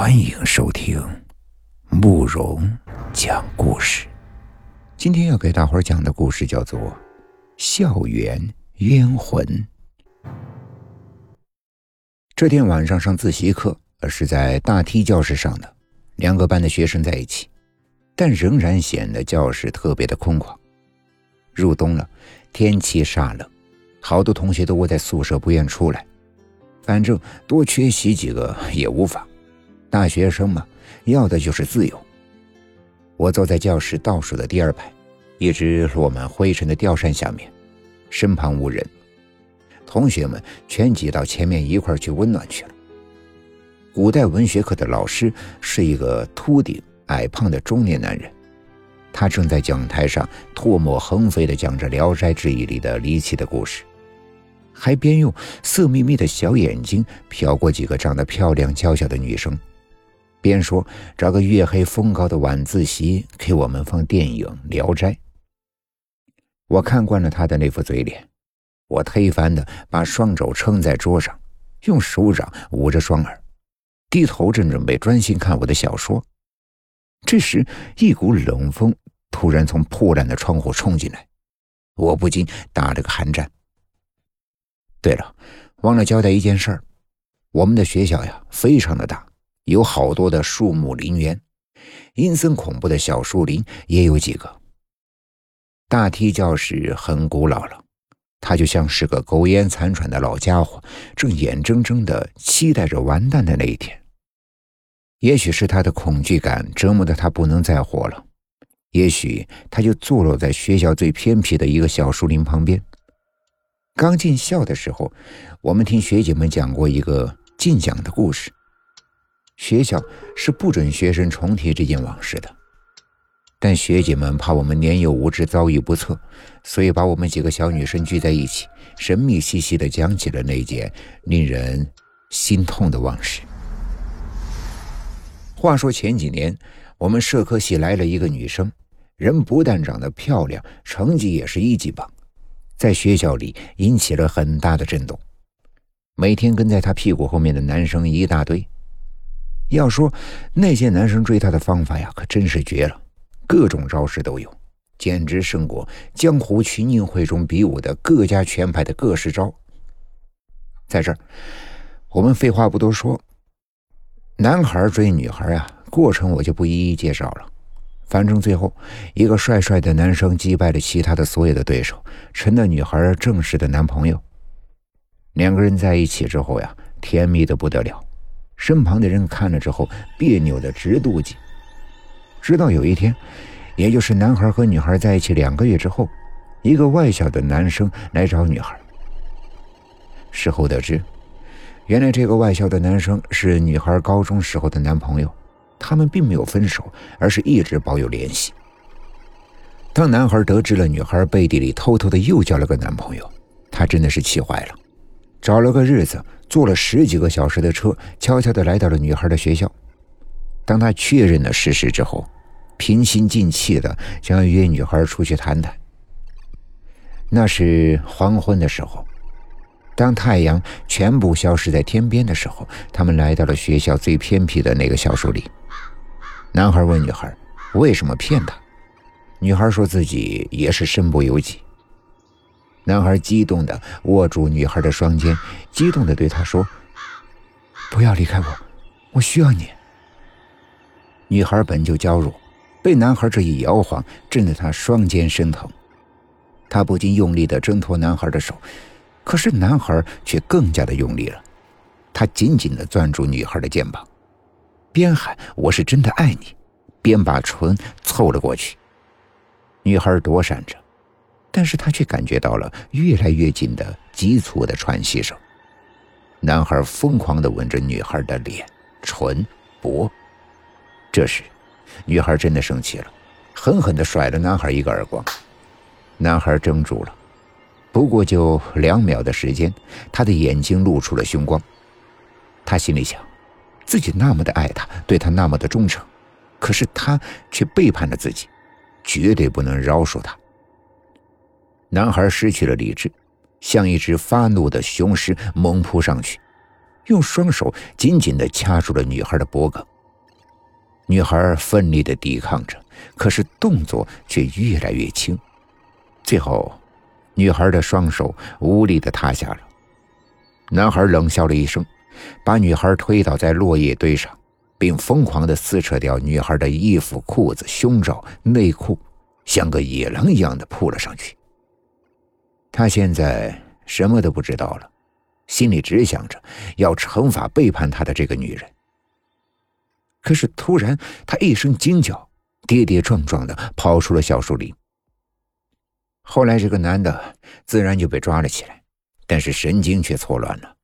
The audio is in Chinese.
欢迎收听慕容讲故事。今天要给大伙儿讲的故事叫做《校园冤魂》。这天晚上上自习课，是在大梯教室上的，两个班的学生在一起，但仍然显得教室特别的空旷。入冬了，天气煞冷，好多同学都窝在宿舍不愿出来，反正多缺席几个也无妨。大学生嘛，要的就是自由。我坐在教室倒数的第二排，一只落满灰尘的吊扇下面，身旁无人，同学们全挤到前面一块去温暖去了。古代文学课的老师是一个秃顶、矮胖的中年男人，他正在讲台上唾沫横飞地讲着《聊斋志异》里的离奇的故事。还边用色眯眯的小眼睛瞟过几个长得漂亮娇小的女生。边说找个月黑风高的晚自习给我们放电影《聊斋》。我看惯了他的那副嘴脸，我忒烦的把双肘撑在桌上，用手掌捂着双耳，低头正准备专心看我的小说。这时，一股冷风突然从破烂的窗户冲进来，我不禁打了个寒战。对了，忘了交代一件事儿，我们的学校呀，非常的大。有好多的树木林园，阴森恐怖的小树林也有几个。大梯教室很古老了，他就像是个苟延残喘的老家伙，正眼睁睁的期待着完蛋的那一天。也许是他的恐惧感折磨的他不能再活了，也许他就坐落在学校最偏僻的一个小树林旁边。刚进校的时候，我们听学姐们讲过一个禁讲的故事。学校是不准学生重提这件往事的，但学姐们怕我们年幼无知、遭遇不测，所以把我们几个小女生聚在一起，神秘兮兮地讲起了那件令人心痛的往事。话说前几年，我们社科系来了一个女生，人不但长得漂亮，成绩也是一级棒，在学校里引起了很大的震动。每天跟在她屁股后面的男生一大堆。要说那些男生追她的方法呀，可真是绝了，各种招式都有，简直胜过江湖群英会中比武的各家拳派的各式招。在这儿，我们废话不多说，男孩追女孩啊，过程我就不一一介绍了。反正最后，一个帅帅的男生击败了其他的所有的对手，成了女孩正式的男朋友。两个人在一起之后呀，甜蜜的不得了。身旁的人看了之后，别扭的直妒忌。直到有一天，也就是男孩和女孩在一起两个月之后，一个外校的男生来找女孩。事后得知，原来这个外校的男生是女孩高中时候的男朋友，他们并没有分手，而是一直保有联系。当男孩得知了女孩背地里偷偷的又交了个男朋友，他真的是气坏了，找了个日子。坐了十几个小时的车，悄悄地来到了女孩的学校。当他确认了事实之后，平心静气的想要约女孩出去谈谈。那是黄昏的时候，当太阳全部消失在天边的时候，他们来到了学校最偏僻的那个小树林。男孩问女孩：“为什么骗他？”女孩说自己也是身不由己。男孩激动地握住女孩的双肩，激动地对她说：“不要离开我，我需要你。”女孩本就娇弱，被男孩这一摇晃，震得她双肩生疼。她不禁用力地挣脱男孩的手，可是男孩却更加的用力了。他紧紧地攥住女孩的肩膀，边喊“我是真的爱你”，边把唇凑了过去。女孩躲闪着。但是他却感觉到了越来越近的急促的喘息声。男孩疯狂地吻着女孩的脸、唇、脖。这时，女孩真的生气了，狠狠地甩了男孩一个耳光。男孩怔住了，不过就两秒的时间，他的眼睛露出了凶光。他心里想，自己那么的爱他，对他那么的忠诚，可是他却背叛了自己，绝对不能饶恕他。男孩失去了理智，像一只发怒的雄狮猛扑上去，用双手紧紧地掐住了女孩的脖颈。女孩奋力的抵抗着，可是动作却越来越轻。最后，女孩的双手无力的塌下了。男孩冷笑了一声，把女孩推倒在落叶堆上，并疯狂的撕扯掉女孩的衣服、裤子、胸罩、内裤，像个野狼一样的扑了上去。他现在什么都不知道了，心里只想着要惩罚背叛他的这个女人。可是突然，他一声惊叫，跌跌撞撞的跑出了小树林。后来，这个男的自然就被抓了起来，但是神经却错乱了。